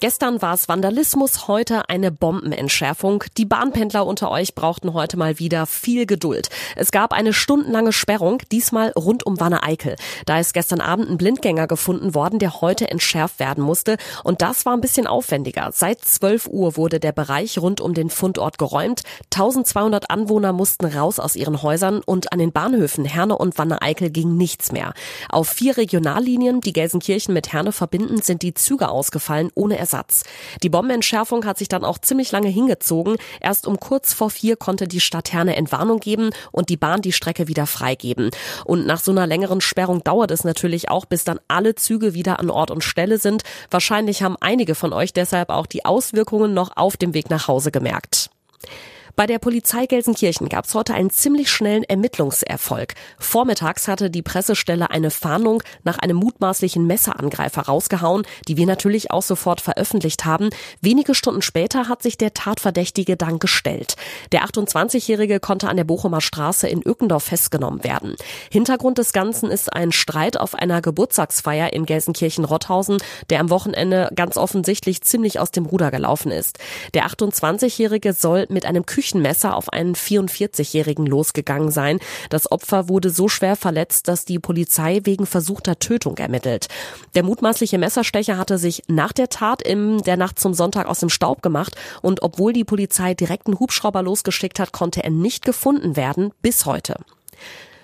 Gestern war es Vandalismus, heute eine Bombenentschärfung. Die Bahnpendler unter euch brauchten heute mal wieder viel Geduld. Es gab eine stundenlange Sperrung, diesmal rund um Wanne-Eickel. Da ist gestern Abend ein Blindgänger gefunden worden, der heute entschärft werden musste. Und das war ein bisschen aufwendiger. Seit 12 Uhr wurde der Bereich rund um den Fundort geräumt. 1200 Anwohner mussten raus aus ihren Häusern und an den Bahnhöfen Herne und Wanne-Eickel ging nichts mehr. Auf vier Regionallinien, die Gelsenkirchen mit Herne verbinden, sind die Züge ausgefallen, ohne Ersatz. Die Bombenentschärfung hat sich dann auch ziemlich lange hingezogen. Erst um kurz vor vier konnte die Stadt Entwarnung geben und die Bahn die Strecke wieder freigeben. Und nach so einer längeren Sperrung dauert es natürlich auch, bis dann alle Züge wieder an Ort und Stelle sind. Wahrscheinlich haben einige von euch deshalb auch die Auswirkungen noch auf dem Weg nach Hause gemerkt. Bei der Polizei Gelsenkirchen gab es heute einen ziemlich schnellen Ermittlungserfolg. Vormittags hatte die Pressestelle eine Fahndung nach einem mutmaßlichen Messerangreifer rausgehauen, die wir natürlich auch sofort veröffentlicht haben. Wenige Stunden später hat sich der Tatverdächtige dann gestellt. Der 28-Jährige konnte an der Bochumer Straße in Ückendorf festgenommen werden. Hintergrund des Ganzen ist ein Streit auf einer Geburtstagsfeier in Gelsenkirchen-Rotthausen, der am Wochenende ganz offensichtlich ziemlich aus dem Ruder gelaufen ist. Der 28-Jährige soll mit einem Küchen Küchenmesser auf einen 44-Jährigen losgegangen sein. Das Opfer wurde so schwer verletzt, dass die Polizei wegen versuchter Tötung ermittelt. Der mutmaßliche Messerstecher hatte sich nach der Tat in der Nacht zum Sonntag aus dem Staub gemacht und obwohl die Polizei direkt einen Hubschrauber losgeschickt hat, konnte er nicht gefunden werden bis heute.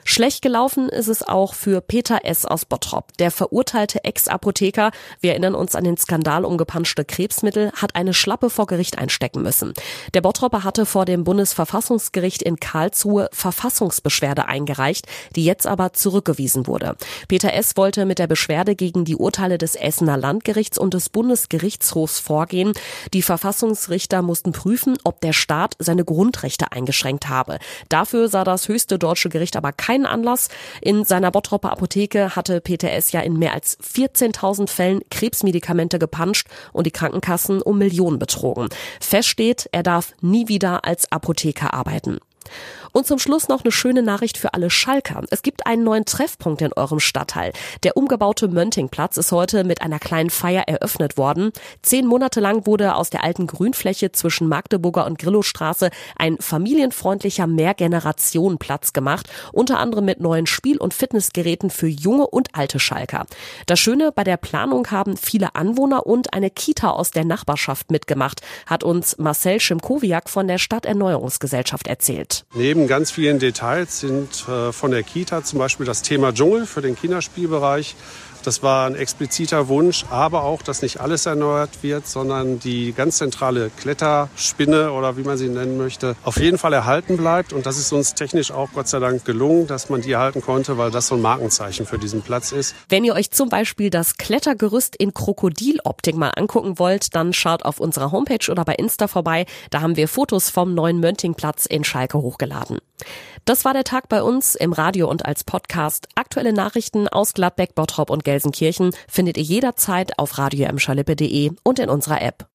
Schlecht gelaufen ist es auch für Peter S. aus Bottrop. Der verurteilte Ex-Apotheker, wir erinnern uns an den Skandal um gepanschte Krebsmittel, hat eine Schlappe vor Gericht einstecken müssen. Der Bottropper hatte vor dem Bundesverfassungsgericht in Karlsruhe Verfassungsbeschwerde eingereicht, die jetzt aber zurückgewiesen wurde. Peter S. wollte mit der Beschwerde gegen die Urteile des Essener Landgerichts und des Bundesgerichtshofs vorgehen. Die Verfassungsrichter mussten prüfen, ob der Staat seine Grundrechte eingeschränkt habe. Dafür sah das höchste deutsche Gericht aber kein keinen Anlass. In seiner Bottropper Apotheke hatte PTS ja in mehr als 14.000 Fällen Krebsmedikamente gepanscht und die Krankenkassen um Millionen betrogen. Fest steht, er darf nie wieder als Apotheker arbeiten. Und zum Schluss noch eine schöne Nachricht für alle Schalker. Es gibt einen neuen Treffpunkt in eurem Stadtteil. Der umgebaute Möntingplatz ist heute mit einer kleinen Feier eröffnet worden. Zehn Monate lang wurde aus der alten Grünfläche zwischen Magdeburger und Grillowstraße ein familienfreundlicher Mehrgenerationenplatz gemacht, unter anderem mit neuen Spiel- und Fitnessgeräten für junge und alte Schalker. Das Schöne bei der Planung haben viele Anwohner und eine Kita aus der Nachbarschaft mitgemacht, hat uns Marcel Schimkowiak von der Stadterneuerungsgesellschaft erzählt. Neben Neben ganz vielen Details sind äh, von der Kita zum Beispiel das Thema Dschungel für den Kinderspielbereich das war ein expliziter Wunsch, aber auch, dass nicht alles erneuert wird, sondern die ganz zentrale Kletterspinne oder wie man sie nennen möchte, auf jeden Fall erhalten bleibt. Und das ist uns technisch auch Gott sei Dank gelungen, dass man die erhalten konnte, weil das so ein Markenzeichen für diesen Platz ist. Wenn ihr euch zum Beispiel das Klettergerüst in Krokodiloptik mal angucken wollt, dann schaut auf unserer Homepage oder bei Insta vorbei. Da haben wir Fotos vom neuen Möntingplatz in Schalke hochgeladen. Das war der Tag bei uns im Radio und als Podcast. Aktuelle Nachrichten aus Gladbeck, Bottrop und Gelsenkirchen findet ihr jederzeit auf radio und in unserer App.